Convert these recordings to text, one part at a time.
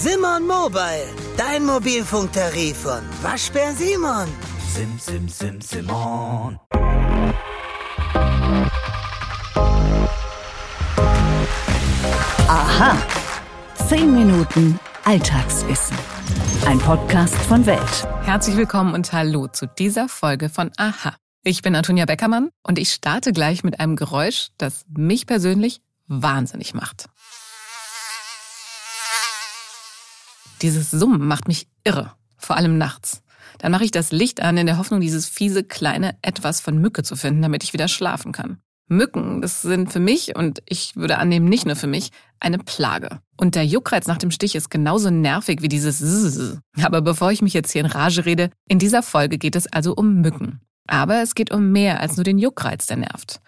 Simon Mobile, dein Mobilfunktarif von Waschbär Simon. Sim, sim, sim, Simon. Aha. 10 Minuten Alltagswissen. Ein Podcast von Welt. Herzlich willkommen und hallo zu dieser Folge von Aha. Ich bin Antonia Beckermann und ich starte gleich mit einem Geräusch, das mich persönlich wahnsinnig macht. Dieses Summen macht mich irre, vor allem nachts. Dann mache ich das Licht an in der Hoffnung, dieses fiese kleine Etwas von Mücke zu finden, damit ich wieder schlafen kann. Mücken, das sind für mich und ich würde annehmen, nicht nur für mich, eine Plage. Und der Juckreiz nach dem Stich ist genauso nervig wie dieses Zzz. Aber bevor ich mich jetzt hier in Rage rede, in dieser Folge geht es also um Mücken. Aber es geht um mehr als nur den Juckreiz, der nervt.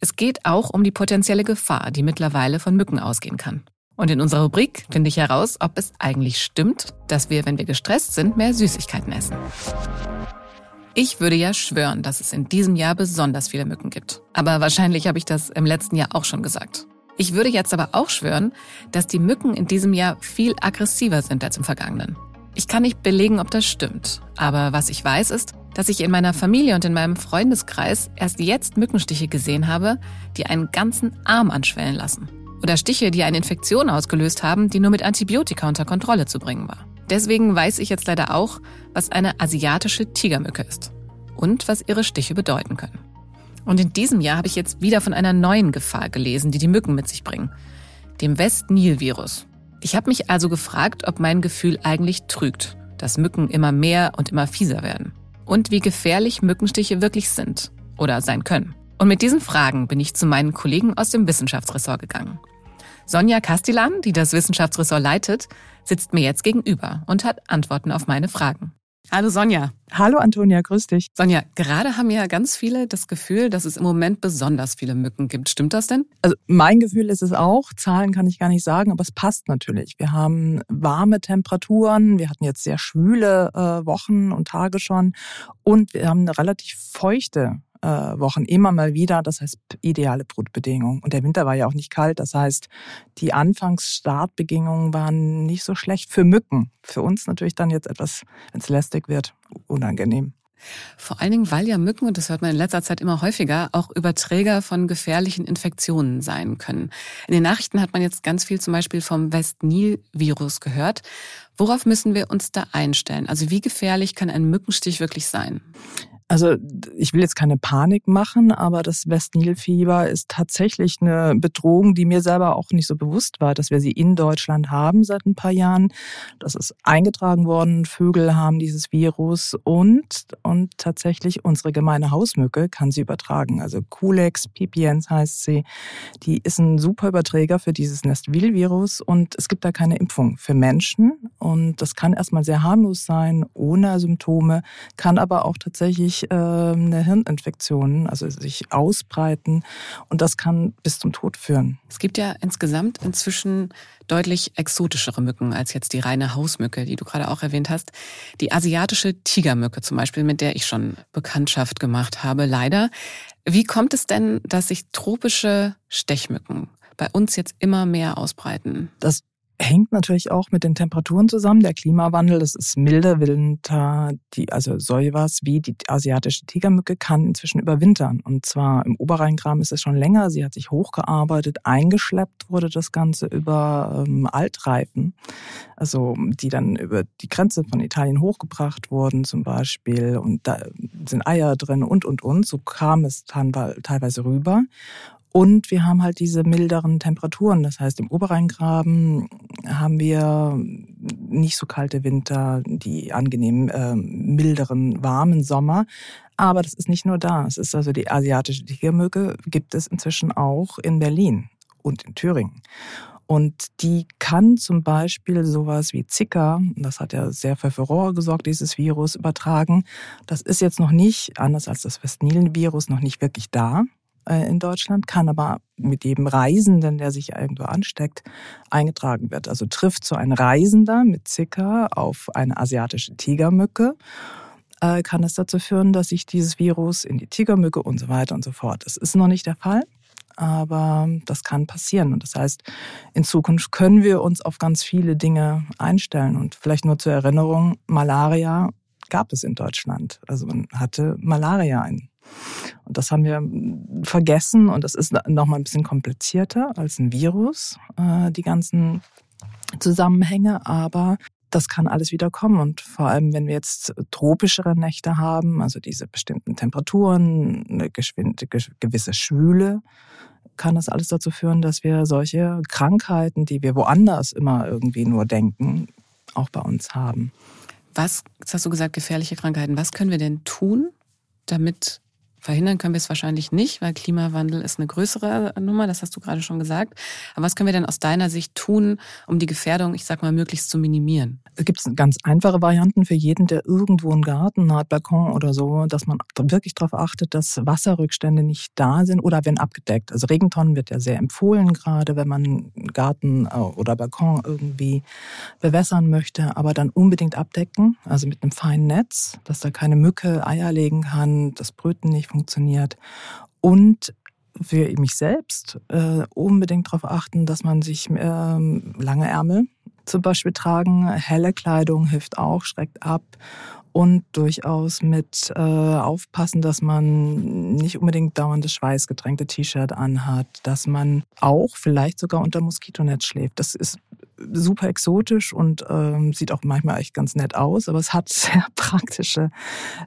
Es geht auch um die potenzielle Gefahr, die mittlerweile von Mücken ausgehen kann. Und in unserer Rubrik finde ich heraus, ob es eigentlich stimmt, dass wir, wenn wir gestresst sind, mehr Süßigkeiten essen. Ich würde ja schwören, dass es in diesem Jahr besonders viele Mücken gibt. Aber wahrscheinlich habe ich das im letzten Jahr auch schon gesagt. Ich würde jetzt aber auch schwören, dass die Mücken in diesem Jahr viel aggressiver sind als im vergangenen. Ich kann nicht belegen, ob das stimmt. Aber was ich weiß ist, dass ich in meiner Familie und in meinem Freundeskreis erst jetzt Mückenstiche gesehen habe, die einen ganzen Arm anschwellen lassen. Oder Stiche, die eine Infektion ausgelöst haben, die nur mit Antibiotika unter Kontrolle zu bringen war. Deswegen weiß ich jetzt leider auch, was eine asiatische Tigermücke ist und was ihre Stiche bedeuten können. Und in diesem Jahr habe ich jetzt wieder von einer neuen Gefahr gelesen, die die Mücken mit sich bringen, dem West-Nil-Virus. Ich habe mich also gefragt, ob mein Gefühl eigentlich trügt, dass Mücken immer mehr und immer fieser werden und wie gefährlich Mückenstiche wirklich sind oder sein können. Und mit diesen Fragen bin ich zu meinen Kollegen aus dem Wissenschaftsressort gegangen. Sonja Castellan, die das Wissenschaftsressort leitet, sitzt mir jetzt gegenüber und hat Antworten auf meine Fragen. Hallo Sonja. Hallo Antonia, grüß dich. Sonja, gerade haben ja ganz viele das Gefühl, dass es im Moment besonders viele Mücken gibt. Stimmt das denn? Also mein Gefühl ist es auch. Zahlen kann ich gar nicht sagen, aber es passt natürlich. Wir haben warme Temperaturen, wir hatten jetzt sehr schwüle äh, Wochen und Tage schon und wir haben eine relativ feuchte äh, Wochen immer mal wieder. Das heißt, ideale Brutbedingungen. Und der Winter war ja auch nicht kalt. Das heißt, die Anfangsstartbedingungen waren nicht so schlecht für Mücken. Für uns natürlich dann jetzt etwas, wenn es lästig wird, unangenehm. Vor allen Dingen, weil ja Mücken, und das hört man in letzter Zeit immer häufiger, auch Überträger von gefährlichen Infektionen sein können. In den Nachrichten hat man jetzt ganz viel zum Beispiel vom West-Nil-Virus gehört. Worauf müssen wir uns da einstellen? Also wie gefährlich kann ein Mückenstich wirklich sein? Also ich will jetzt keine Panik machen, aber das Westnilfieber ist tatsächlich eine Bedrohung, die mir selber auch nicht so bewusst war, dass wir sie in Deutschland haben seit ein paar Jahren. Das ist eingetragen worden, Vögel haben dieses Virus und, und tatsächlich unsere gemeine Hausmücke kann sie übertragen. Also Culex pipiens heißt sie. Die ist ein super Überträger für dieses Nestvil-Virus und es gibt da keine Impfung für Menschen und das kann erstmal sehr harmlos sein, ohne Symptome, kann aber auch tatsächlich äh, eine Hirninfektion, also sich ausbreiten und das kann bis zum Tod führen. Es gibt ja insgesamt inzwischen deutlich exotischere Mücken als jetzt die reine Hausmücke, die du gerade auch erwähnt hast. Die asiatische Tigermücke zum Beispiel, mit der ich schon Bekanntschaft gemacht habe, leider. Wie kommt es denn, dass sich tropische Stechmücken bei uns jetzt immer mehr ausbreiten? Das hängt natürlich auch mit den Temperaturen zusammen. Der Klimawandel, das ist milder Winter, die, also sowas wie die asiatische Tigermücke kann inzwischen überwintern. Und zwar im Oberrheingraben ist es schon länger. Sie hat sich hochgearbeitet, eingeschleppt wurde das Ganze über ähm, Altreifen, also die dann über die Grenze von Italien hochgebracht wurden zum Beispiel. Und da sind Eier drin und, und, und. So kam es teilweise rüber. Und wir haben halt diese milderen Temperaturen. Das heißt, im Oberrheingraben haben wir nicht so kalte Winter, die angenehmen, äh, milderen, warmen Sommer. Aber das ist nicht nur da. Es ist also die asiatische Tigermücke gibt es inzwischen auch in Berlin und in Thüringen. Und die kann zum Beispiel sowas wie Zika, das hat ja sehr für Furore gesorgt, dieses Virus übertragen. Das ist jetzt noch nicht, anders als das Westnilen-Virus, noch nicht wirklich da. Äh, in Deutschland, kann aber mit jedem Reisenden, der sich irgendwo ansteckt, eingetragen wird. Also trifft so ein Reisender mit Zika auf eine asiatische Tigermücke, äh, kann es dazu führen, dass sich dieses Virus in die Tigermücke und so weiter und so fort. Das ist noch nicht der Fall. aber das kann passieren. Und das heißt, in Zukunft können wir uns auf ganz viele Dinge einstellen. Und vielleicht nur zur Erinnerung, Malaria gab es in Deutschland. Also man hatte Malaria in und das haben wir vergessen und das ist noch mal ein bisschen komplizierter als ein Virus, äh, die ganzen Zusammenhänge, aber das kann alles wieder kommen. Und vor allem, wenn wir jetzt tropischere Nächte haben, also diese bestimmten Temperaturen, eine gewisse Schwüle, kann das alles dazu führen, dass wir solche Krankheiten, die wir woanders immer irgendwie nur denken, auch bei uns haben. Was, jetzt hast du gesagt, gefährliche Krankheiten. Was können wir denn tun, damit Verhindern können wir es wahrscheinlich nicht, weil Klimawandel ist eine größere Nummer, das hast du gerade schon gesagt. Aber was können wir denn aus deiner Sicht tun, um die Gefährdung, ich sag mal, möglichst zu minimieren? Es gibt ganz einfache Varianten für jeden, der irgendwo einen Garten hat, Balkon oder so, dass man wirklich darauf achtet, dass Wasserrückstände nicht da sind oder wenn abgedeckt. Also Regentonnen wird ja sehr empfohlen, gerade wenn man Garten äh, oder Balkon irgendwie bewässern möchte, aber dann unbedingt abdecken, also mit einem feinen Netz, dass da keine Mücke Eier legen kann, das Brüten nicht funktioniert. Und für mich selbst äh, unbedingt darauf achten, dass man sich äh, lange Ärmel zum Beispiel tragen, helle Kleidung hilft auch, schreckt ab. Und durchaus mit äh, aufpassen, dass man nicht unbedingt dauernd das schweißgetränkte T-Shirt anhat, dass man auch vielleicht sogar unter Moskitonetz schläft. Das ist super exotisch und ähm, sieht auch manchmal echt ganz nett aus, aber es hat sehr praktische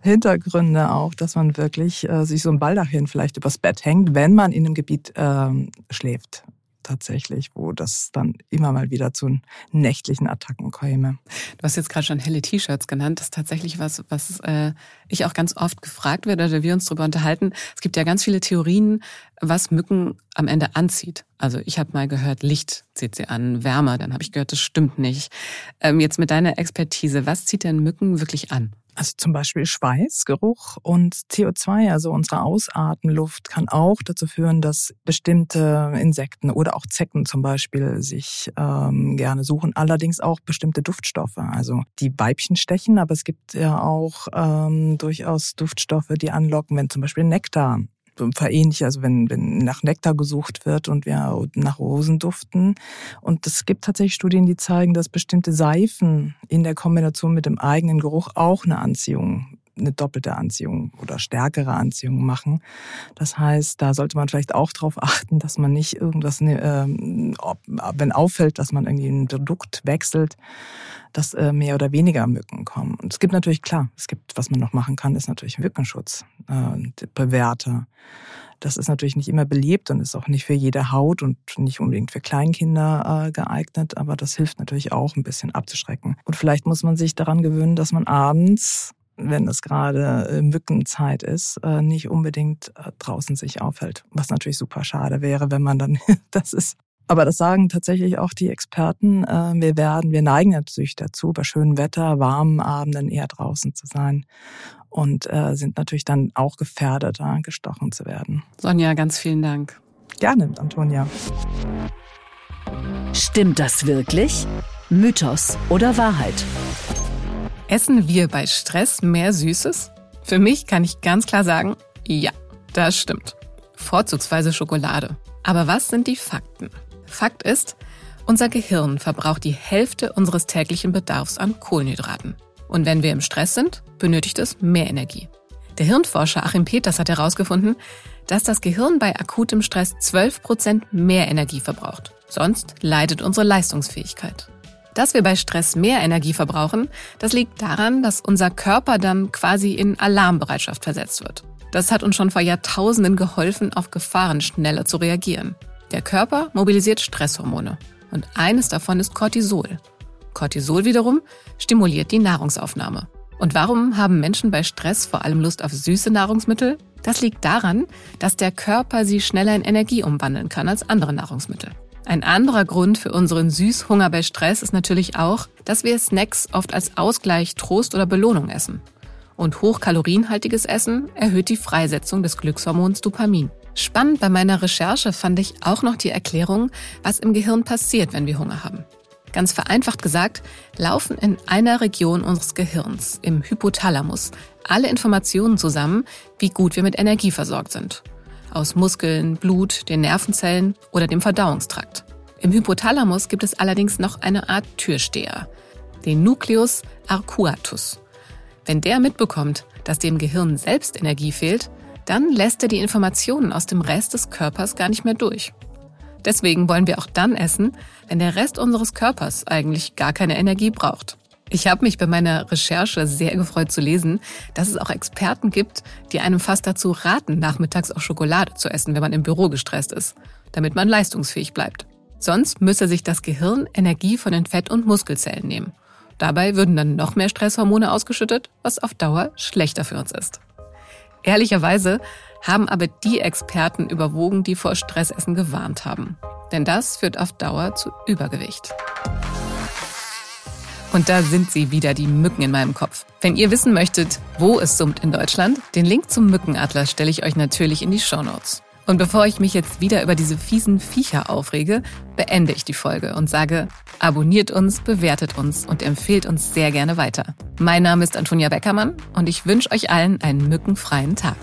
Hintergründe auch, dass man wirklich äh, sich so ein Baldachin vielleicht übers Bett hängt, wenn man in einem Gebiet ähm, schläft tatsächlich, wo das dann immer mal wieder zu nächtlichen Attacken käme. Du hast jetzt gerade schon helle T-Shirts genannt. Das ist tatsächlich was, was äh, ich auch ganz oft gefragt werde oder wir uns darüber unterhalten. Es gibt ja ganz viele Theorien, was Mücken am Ende anzieht. Also ich habe mal gehört, Licht zieht sie an, Wärme. Dann habe ich gehört, das stimmt nicht. Ähm, jetzt mit deiner Expertise, was zieht denn Mücken wirklich an? Also zum Beispiel Schweißgeruch und CO2, also unsere Ausatemluft, kann auch dazu führen, dass bestimmte Insekten oder auch Zecken zum Beispiel sich ähm, gerne suchen. Allerdings auch bestimmte Duftstoffe. Also die Weibchen stechen, aber es gibt ja auch ähm, durchaus Duftstoffe, die anlocken, wenn zum Beispiel Nektar verähnlich, also wenn, wenn nach Nektar gesucht wird und wir nach Rosen duften. Und es gibt tatsächlich Studien, die zeigen, dass bestimmte Seifen in der Kombination mit dem eigenen Geruch auch eine Anziehung eine doppelte Anziehung oder stärkere Anziehung machen. Das heißt, da sollte man vielleicht auch darauf achten, dass man nicht irgendwas, ähm, wenn auffällt, dass man irgendwie ein Produkt wechselt, dass äh, mehr oder weniger Mücken kommen. Und es gibt natürlich, klar, es gibt, was man noch machen kann, ist natürlich Mückenschutz, äh, bewährter. Das ist natürlich nicht immer beliebt und ist auch nicht für jede Haut und nicht unbedingt für Kleinkinder äh, geeignet, aber das hilft natürlich auch ein bisschen abzuschrecken. Und vielleicht muss man sich daran gewöhnen, dass man abends wenn es gerade äh, Mückenzeit ist, äh, nicht unbedingt äh, draußen sich aufhält. Was natürlich super schade wäre, wenn man dann, das ist aber das sagen tatsächlich auch die Experten. Wir werden, wir neigen natürlich dazu, bei schönem Wetter, warmen Abenden eher draußen zu sein und sind natürlich dann auch gefährdet, gestochen zu werden. Sonja, ganz vielen Dank. Gerne, Antonia. Stimmt das wirklich? Mythos oder Wahrheit? Essen wir bei Stress mehr Süßes? Für mich kann ich ganz klar sagen, ja, das stimmt. Vorzugsweise Schokolade. Aber was sind die Fakten? Fakt ist, unser Gehirn verbraucht die Hälfte unseres täglichen Bedarfs an Kohlenhydraten. Und wenn wir im Stress sind, benötigt es mehr Energie. Der Hirnforscher Achim Peters hat herausgefunden, dass das Gehirn bei akutem Stress 12 Prozent mehr Energie verbraucht. Sonst leidet unsere Leistungsfähigkeit. Dass wir bei Stress mehr Energie verbrauchen, das liegt daran, dass unser Körper dann quasi in Alarmbereitschaft versetzt wird. Das hat uns schon vor Jahrtausenden geholfen, auf Gefahren schneller zu reagieren. Der Körper mobilisiert Stresshormone und eines davon ist Cortisol. Cortisol wiederum stimuliert die Nahrungsaufnahme. Und warum haben Menschen bei Stress vor allem Lust auf süße Nahrungsmittel? Das liegt daran, dass der Körper sie schneller in Energie umwandeln kann als andere Nahrungsmittel. Ein anderer Grund für unseren Süßhunger bei Stress ist natürlich auch, dass wir Snacks oft als Ausgleich, Trost oder Belohnung essen. Und hochkalorienhaltiges Essen erhöht die Freisetzung des Glückshormons Dopamin. Spannend bei meiner Recherche fand ich auch noch die Erklärung, was im Gehirn passiert, wenn wir Hunger haben. Ganz vereinfacht gesagt, laufen in einer Region unseres Gehirns, im Hypothalamus, alle Informationen zusammen, wie gut wir mit Energie versorgt sind. Aus Muskeln, Blut, den Nervenzellen oder dem Verdauungstrakt. Im Hypothalamus gibt es allerdings noch eine Art Türsteher, den Nucleus arcuatus. Wenn der mitbekommt, dass dem Gehirn selbst Energie fehlt, dann lässt er die Informationen aus dem Rest des Körpers gar nicht mehr durch. Deswegen wollen wir auch dann essen, wenn der Rest unseres Körpers eigentlich gar keine Energie braucht. Ich habe mich bei meiner Recherche sehr gefreut zu lesen, dass es auch Experten gibt, die einem fast dazu raten, nachmittags auch Schokolade zu essen, wenn man im Büro gestresst ist, damit man leistungsfähig bleibt. Sonst müsse sich das Gehirn Energie von den Fett- und Muskelzellen nehmen. Dabei würden dann noch mehr Stresshormone ausgeschüttet, was auf Dauer schlechter für uns ist. Ehrlicherweise haben aber die Experten überwogen, die vor Stressessen gewarnt haben. Denn das führt auf Dauer zu Übergewicht. Und da sind sie wieder, die Mücken in meinem Kopf. Wenn ihr wissen möchtet, wo es summt in Deutschland, den Link zum Mückenatlas stelle ich euch natürlich in die Show Notes. Und bevor ich mich jetzt wieder über diese fiesen Viecher aufrege, beende ich die Folge und sage, abonniert uns, bewertet uns und empfehlt uns sehr gerne weiter. Mein Name ist Antonia Beckermann und ich wünsche euch allen einen mückenfreien Tag.